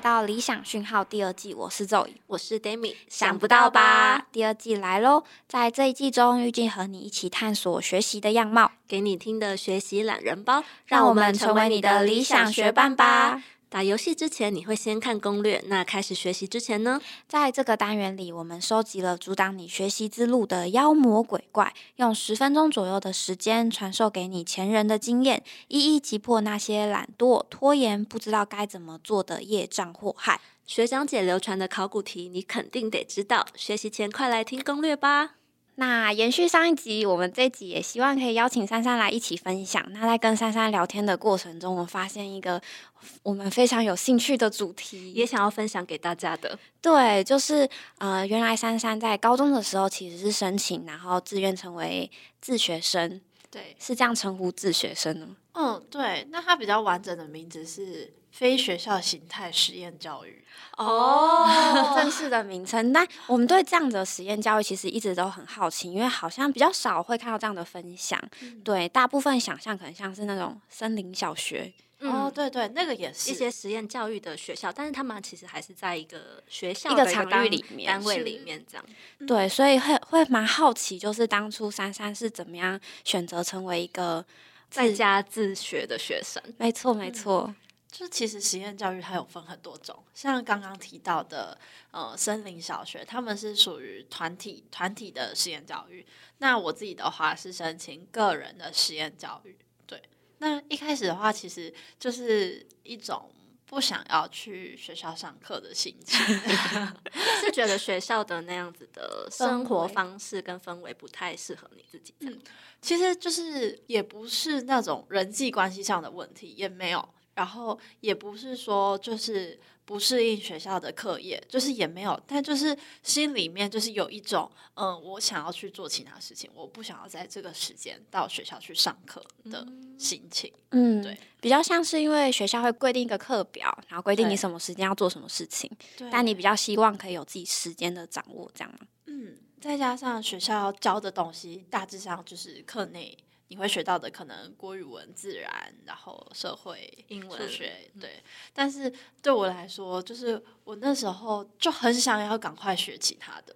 来到理想讯号第二季，我是 Zoe，我是 Demi，想不到吧？第二季来喽！在这一季中，预计和你一起探索学习的样貌，给你听的学习懒人包，让我们成为你的理想学伴吧。打游戏之前，你会先看攻略。那开始学习之前呢？在这个单元里，我们收集了阻挡你学习之路的妖魔鬼怪，用十分钟左右的时间传授给你前人的经验，一一击破那些懒惰、拖延、不知道该怎么做的业障祸害。学长姐流传的考古题，你肯定得知道。学习前，快来听攻略吧。那延续上一集，我们这集也希望可以邀请珊珊来一起分享。那在跟珊珊聊天的过程中，我发现一个我们非常有兴趣的主题，也想要分享给大家的。对，就是呃，原来珊珊在高中的时候其实是申请，然后自愿成为自学生。对，是这样称呼自学生的。嗯，对。那它比较完整的名字是。非学校形态实验教育哦，正式的名称。那我们对这样的实验教育其实一直都很好奇，因为好像比较少会看到这样的分享。对，大部分想象可能像是那种森林小学。哦，对对，那个也是一些实验教育的学校，但是他们其实还是在一个学校一个场域里面、单位里面这样。对，所以会会蛮好奇，就是当初珊珊是怎么样选择成为一个在家自学的学生？没错，没错。就其实实验教育它有分很多种，像刚刚提到的，呃，森林小学，他们是属于团体团体的实验教育。那我自己的话是申请个人的实验教育。对，那一开始的话，其实就是一种不想要去学校上课的心情，是觉得学校的那样子的生活方式跟氛围不太适合你自己。嗯，其实就是也不是那种人际关系上的问题，也没有。然后也不是说就是不适应学校的课业，就是也没有，但就是心里面就是有一种，嗯，我想要去做其他事情，我不想要在这个时间到学校去上课的心情。嗯，对，比较像是因为学校会规定一个课表，然后规定你什么时间要做什么事情，但你比较希望可以有自己时间的掌握，这样吗？嗯，再加上学校教的东西，大致上就是课内。你会学到的可能国语文、自然，然后社会、英文、数学，对。但是对我来说，就是我那时候就很想要赶快学其他的，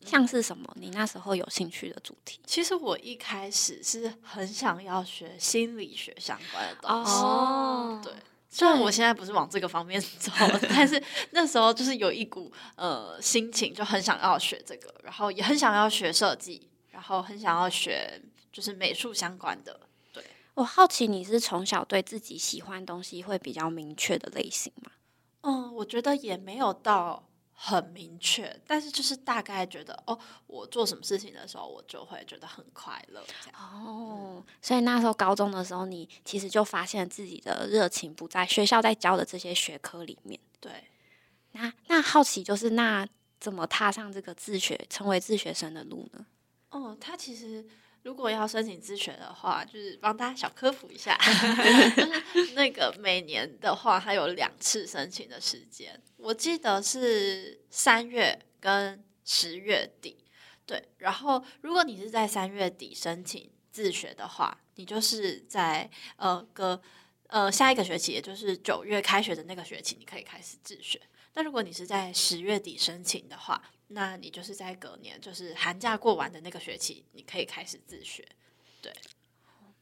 像是什么？你那时候有兴趣的主题？其实我一开始是很想要学心理学相关的东西。哦，对。虽然我现在不是往这个方面走，但是那时候就是有一股呃心情，就很想要学这个，然后也很想要学设计，然后很想要学。就是美术相关的，对我好奇你是从小对自己喜欢东西会比较明确的类型吗？嗯，我觉得也没有到很明确，但是就是大概觉得哦，我做什么事情的时候，我就会觉得很快乐。哦，所以那时候高中的时候，你其实就发现自己的热情不在学校在教的这些学科里面。对，那那好奇就是那怎么踏上这个自学成为自学生的路呢？哦，他其实。如果要申请自学的话，就是帮大家小科普一下，就是那个每年的话，它有两次申请的时间，我记得是三月跟十月底。对，然后如果你是在三月底申请自学的话，你就是在呃个呃下一个学期，也就是九月开学的那个学期，你可以开始自学。那如果你是在十月底申请的话，那你就是在隔年，就是寒假过完的那个学期，你可以开始自学。对，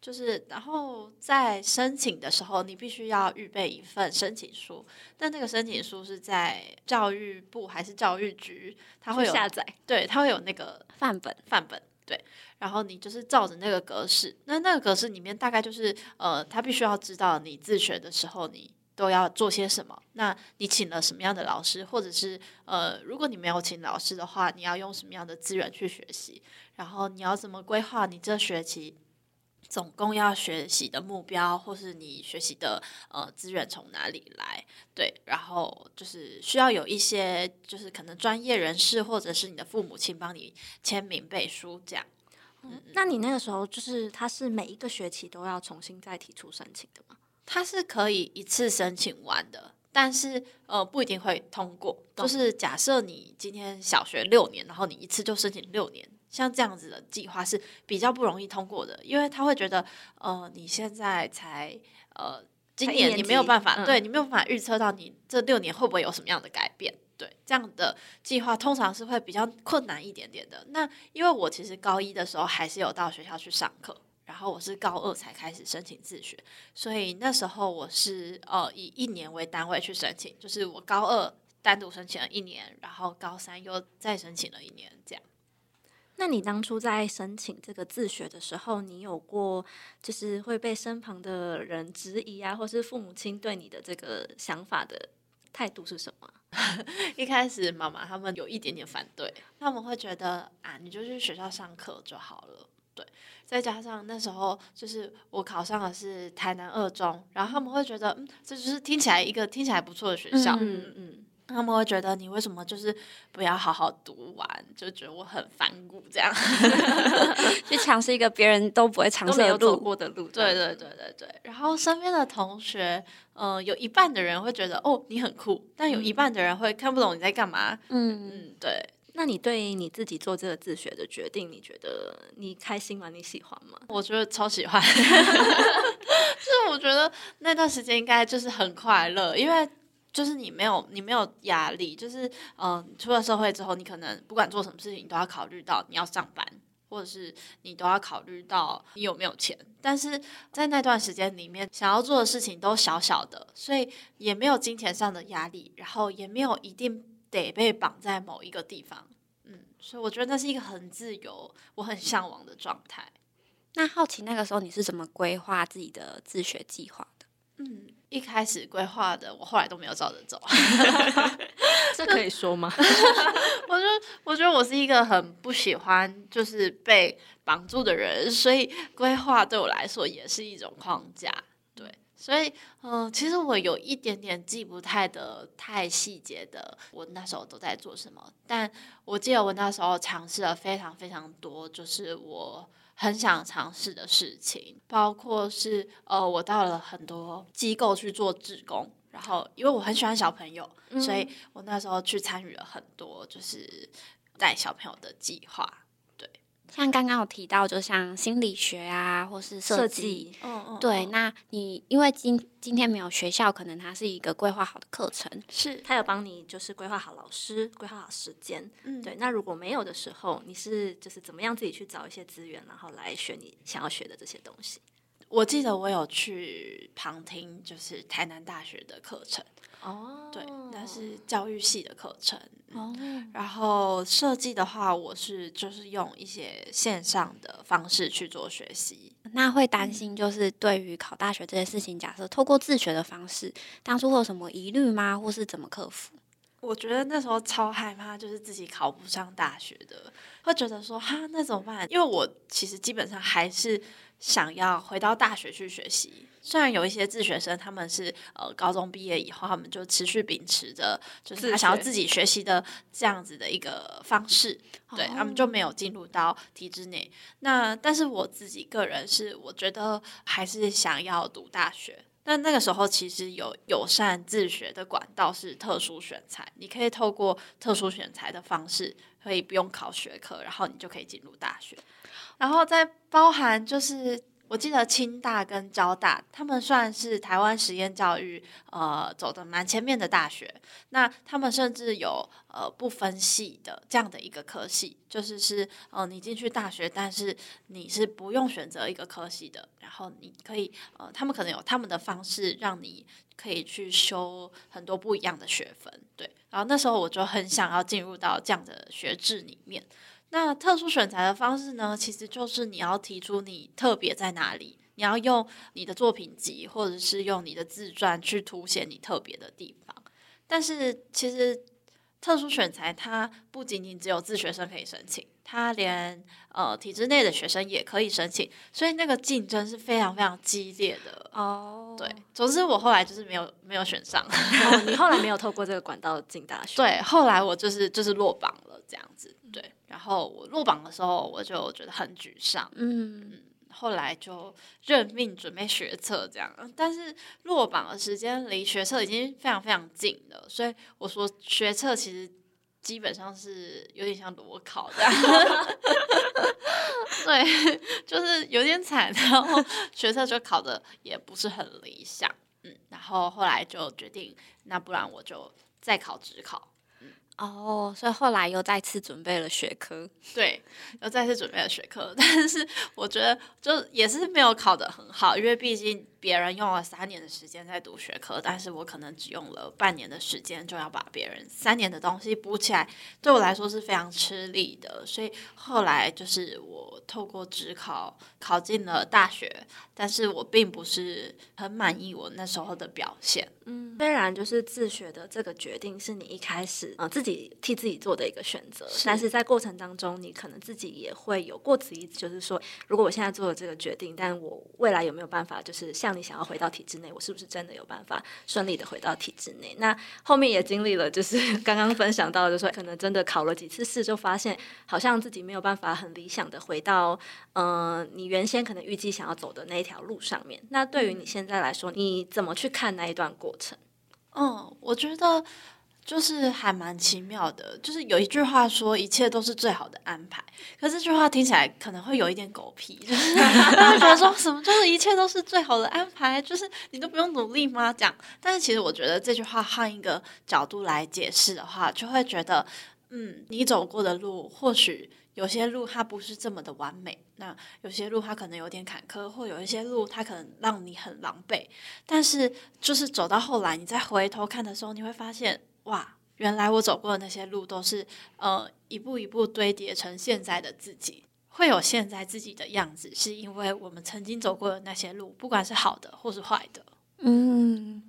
就是然后在申请的时候，你必须要预备一份申请书。但那个申请书是在教育部还是教育局？它会有下载，对，它会有那个范本，范本。对，然后你就是照着那个格式，那那个格式里面大概就是呃，他必须要知道你自学的时候你。都要做些什么？那你请了什么样的老师，或者是呃，如果你没有请老师的话，你要用什么样的资源去学习？然后你要怎么规划你这学期总共要学习的目标，或是你学习的呃资源从哪里来？对，然后就是需要有一些就是可能专业人士或者是你的父母亲帮你签名背书这样。嗯，那你那个时候就是他是每一个学期都要重新再提出申请的吗？它是可以一次申请完的，但是呃不一定会通过。就是假设你今天小学六年，然后你一次就申请六年，像这样子的计划是比较不容易通过的，因为他会觉得呃你现在才呃今年年你没有办法，嗯对你没有办法预测到你这六年会不会有什么样的改变。对，这样的计划通常是会比较困难一点点的。那因为我其实高一的时候还是有到学校去上课，然后我是高二才开始申请自学，所以那时候我是呃以一年为单位去申请，就是我高二单独申请了一年，然后高三又再申请了一年，这样。那你当初在申请这个自学的时候，你有过就是会被身旁的人质疑啊，或是父母亲对你的这个想法的态度是什么啊？一开始妈妈他们有一点点反对，他们会觉得啊，你就去学校上课就好了。对，再加上那时候就是我考上的是台南二中，然后他们会觉得，嗯，这就是听起来一个听起来不错的学校，嗯嗯，他们会觉得你为什么就是不要好好读完，就觉得我很反骨这样。去尝试一个别人都不会尝试没有走。过的路，对对对对对，然后身边的同学，呃，有一半的人会觉得哦你很酷，但有一半的人会看不懂你在干嘛。嗯，嗯，对，那你对你自己做这个自学的决定，你觉得你开心吗？你喜欢吗？我觉得超喜欢，就是我觉得那段时间应该就是很快乐，因为就是你没有你没有压力，就是嗯、呃出了社会之后，你可能不管做什么事情，你都要考虑到你要上班，或者是你都要考虑到你有没有钱。但是在那段时间里面，想要做的事情都小小的，所以也没有金钱上的压力，然后也没有一定得被绑在某一个地方。嗯，所以我觉得那是一个很自由、我很向往的状态。那好奇那个时候你是怎么规划自己的自学计划的？嗯，一开始规划的，我后来都没有照着走。这可以说吗？我就我觉得我是一个很不喜欢就是被绑住的人，所以规划对我来说也是一种框架。对，所以嗯、呃其实我有一点点记不太得太细节的，我那时候都在做什么。但我记得我那时候尝试了非常非常多，就是我。很想尝试的事情，包括是呃，我到了很多机构去做志工，然后因为我很喜欢小朋友，所以我那时候去参与了很多就是带小朋友的计划。像刚刚有提到，就像心理学啊，或是设设计。嗯嗯对，那你因为今今天没有学校，可能它是一个规划好的课程，是它有帮你就是规划好老师，规划好时间。嗯对，那如果没有的时候，你是就是怎么样自己去找一些资源，然后来学你想要学的这些东西？我记得我有去旁听，就是台南大学的课程，哦对，那是教育系的课程。哦，然后设计的话，我是就是用一些线上的方式去做学习。那会担心就是对于考大学这些事情，假设透过自学的方式，当初会有什么疑虑吗？或是怎么克服？我觉得那时候超害怕，就是自己考不上大学的，会觉得说哈那怎么办？因为我其实基本上还是想要回到大学去学习。虽然有一些自学生他们是呃高中毕业以后，他们就持续秉持着就是他想要自己学习的这样子的一个方式，对他们就没有进入到体制内。那但是我自己个人是，我觉得还是想要读大学。那那个时候其实有友善自学的管道是特殊选材，你可以透过特殊选材的方式，可以不用考学科，然后你就可以进入大学。然后再包含就是，我记得清大跟交大，他们算是台湾实验教育呃走的蛮前面的大学。那他们甚至有呃不分系的这样的一个科系，就是是呃你进去大学，但是你是不用选择一个科系的，然后你可以呃他们可能有他们的方式让你可以去修很多不一样的学分，对。然后那时候我就很想要进入到这样的学制里面。那特殊选材的方式呢，其实就是你要提出你特别在哪里，你要用你的作品集或者是用你的自传去凸显你特别的地方。但是其实特殊选材它不仅仅只有自学生可以申请，它连呃体制内的学生也可以申请，所以那个竞争是非常非常激烈的。哦，对，总之我后来就是没有没有选上。哦，你后来没有 透过这个管道进大学？对，后来我就是就是落榜了这样子。对，然后我落榜的时候，我就觉得很沮丧。嗯，后来就认命准备学测这样，但是落榜的时间离学测已经非常非常近了，所以我说学测其实基本上是有点像裸考这样，对，就是有点惨，然后学测就考的也不是很理想。嗯，然后后来就决定，那不然我就再考职考。哦，所以后来又再次准备了学科，对，又再次准备了学科，但是我觉得就也是没有考得很好，因为毕竟别人用了三年的时间在读学科，但是我可能只用了半年的时间就要把别人三年的东西补起来，对我来说是非常吃力的。所以后来就是我透过职考考进了大学，但是我并不是很满意我那时候的表现。嗯，虽然就是自学的这个决定是你一开始呃自己替自己做的一个选择，但是在过程当中，你可能自己也会有过此一就是说，如果我现在做了这个决定，但我未来有没有办法，就是像你想要回到体制内，我是不是真的有办法顺利的回到体制内？那后面也经历了，就是刚刚分享到就，说可能真的考了几次试，就发现好像自己没有办法很理想的回到嗯你原先可能预计想要走的那一条路上面。那对于你现在来说，你怎么去看那一段过程？嗯，我觉得就是还蛮奇妙的。就是有一句话说，一切都是最好的安排。可是这句话听起来可能会有一点狗屁，就是 大家觉得说什么就是一切都是最好的安排，就是你都不用努力吗？这样。但是其实我觉得这句话换一个角度来解释的话，就会觉得，嗯，你走过的路或许。有些路它不是这么的完美，那有些路它可能有点坎坷，或有一些路它可能让你很狼狈。但是就是走到后来，你再回头看的时候，你会发现，哇，原来我走过的那些路都是呃一步一步堆叠成现在的自己，会有现在自己的样子，是因为我们曾经走过的那些路，不管是好的或是坏的。嗯，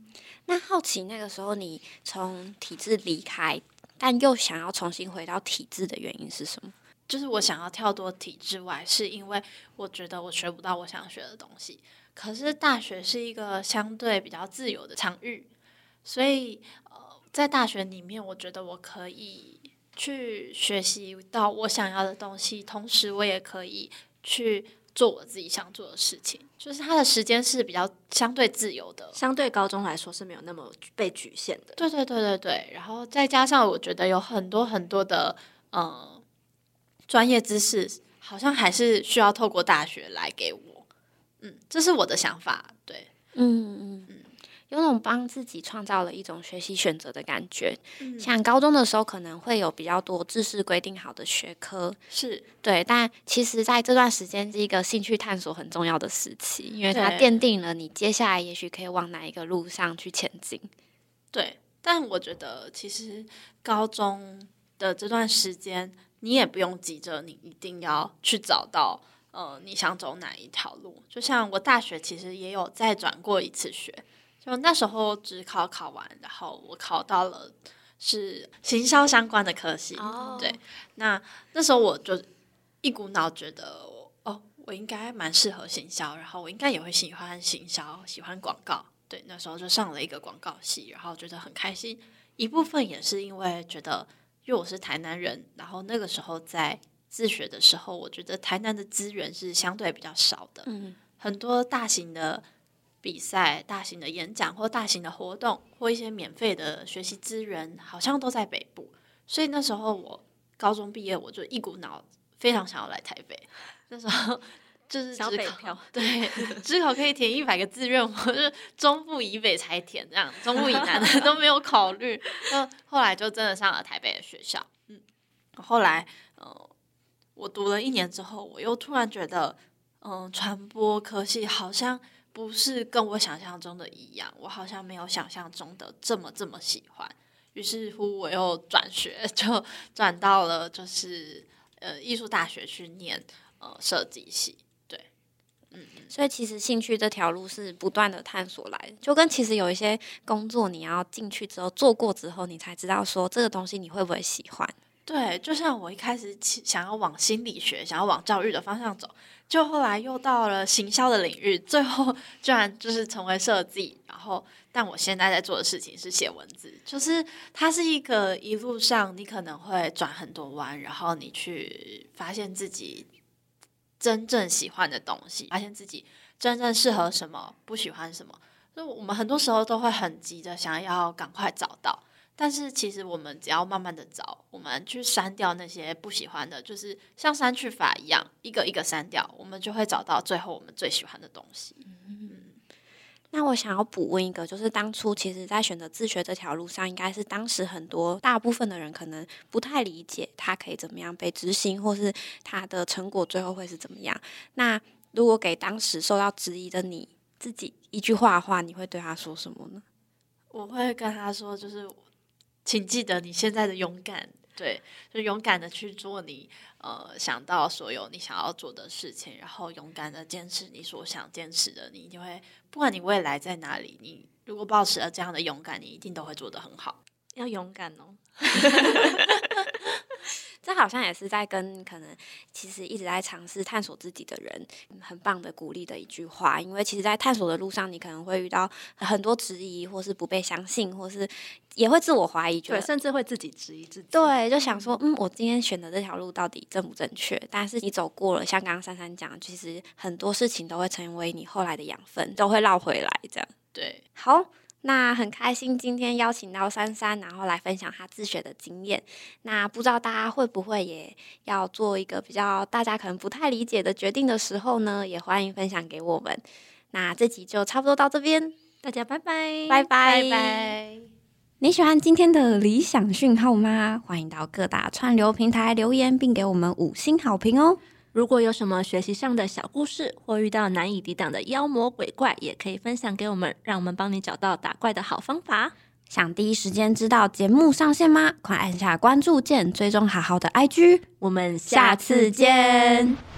那好奇那个时候你从体制离开，但又想要重新回到体制的原因是什么？就是我想要跳脱体制外，是因为我觉得我学不到我想学的东西。可是大学是一个相对比较自由的场域，所以呃，在大学里面，我觉得我可以去学习到我想要的东西，同时我也可以去做我自己想做的事情。就是他的时间是比较相对自由的，相对高中来说是没有那么被局限的。对对对对对。然后再加上我觉得有很多很多的嗯。专业知识好像还是需要透过大学来给我，嗯，这是我的想法，对，嗯嗯嗯，有种帮自己创造了一种学习选择的感觉。像高中的时候可能会有比较多知识规定好的学科，是对，但其实在这段时间是一个兴趣探索很重要的时期，因为它奠定了你接下来也许可以往哪一个路上去前进。对，但我觉得其实高中的这段时间。你也不用急着，你一定要去找到呃你想走哪一条路。就像我大学其实也有再转过一次学，就那时候只考考完，然后我考到了是行销相关的科系。对，那那时候我就一股脑觉得，哦，我应该蛮适合行销，然后我应该也会喜欢行销，喜欢广告。对，那时候就上了一个广告系，然后觉得很开心。一部分也是因为觉得。因为我是台南人，然后那个时候在自学的时候，我觉得台南的资源是相对比较少的。嗯，很多大型的比赛、大型的演讲或大型的活动，或一些免费的学习资源，好像都在北部。所以那时候我高中毕业，我就一股脑非常想要来台北。那时候就是小北漂，对，只考可以填一百个志愿，我就中部以北才填，这样中部以南的都没有考虑。那后来就真的上了台北的学校。嗯，后来呃，我读了一年之后，我又突然觉得，嗯，传播科系好像不是跟我想象中的一样，我好像没有想象中的这么这么喜欢。于是乎，我又转学，就转到了就是呃艺术大学去念呃设计系。对，嗯所以其实兴趣这条路是不断的探索来的，就跟其实有一些工作你要进去之后做过之后，你才知道说这个东西你会不会喜欢。对，就像我一开始想要往心理学、想要往教育的方向走，就后来又到了行销的领域，最后 居然就是成为设计。然后，但我现在在做的事情是写文字，就是它是一个一路上你可能会转很多弯，然后你去发现自己。真正喜欢的东西，发现自己真正适合什么，不喜欢什么。就我们很多时候都会很急的想要赶快找到，但是其实我们只要慢慢的找，我们去删掉那些不喜欢的，就是像删去法一样，一个一个删掉，我们就会找到最后我们最喜欢的东西。嗯那我想要补问一个，就是当初其实在选择自学这条路上，应该是当时很多大部分的人可能不太理解它可以怎么样被执行，或是它的成果最后会是怎么样。那如果给当时受到质疑的你自己一句话的话，你会对他说什么呢？我会跟他说，就是请记得你现在的勇敢，对，就勇敢的去做你呃想到所有你想要做的事情，然后勇敢的坚持你所想坚持的，你一定会，不管你未来在哪里，你如果保持了这样的勇敢，你一定都会做得很好。要勇敢哦。这好像也是在跟可能其实一直在尝试探索自己的人很棒的鼓励的一句话，因为其实，在探索的路上，你可能会遇到很多质疑，或是不被相信，或是也会自我怀疑，觉对，得甚至会自己质疑自己。对，就想说，嗯，我今天选的这条路到底正不正确？但是你走过了，像刚刚珊珊讲，其实很多事情都会成为你后来的养分，都会绕回来这样。对，好，那很开心今天邀请到珊珊，然后来分享她自学的经验。那不知道大家会不会也要做一个比较大家可能不太理解的决定的时候呢？也欢迎分享给我们。那这集就差不多到这边，大家拜拜，拜拜拜拜。你喜欢今天的理想讯号吗？欢迎到各大串流平台留言，并给我们五星好评哦。如果有什么学习上的小故事，或遇到难以抵挡的妖魔鬼怪，也可以分享给我们，让我们帮你找到打怪的好方法。想第一时间知道节目上线吗？快按下关注键，追踪好好的 IG。我们下次见。